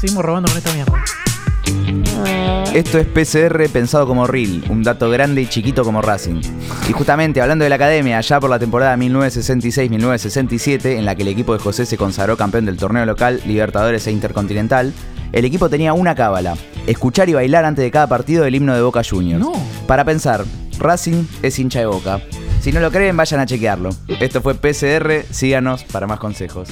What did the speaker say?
seguimos robando con esta mierda. Esto es PCR pensado como real, un dato grande y chiquito como Racing. Y justamente hablando de la academia, allá por la temporada 1966-1967, en la que el equipo de José se consagró campeón del torneo local, Libertadores e Intercontinental, el equipo tenía una cábala, escuchar y bailar antes de cada partido el himno de Boca Juniors. Para pensar, Racing es hincha de Boca. Si no lo creen, vayan a chequearlo. Esto fue PCR, síganos para más consejos.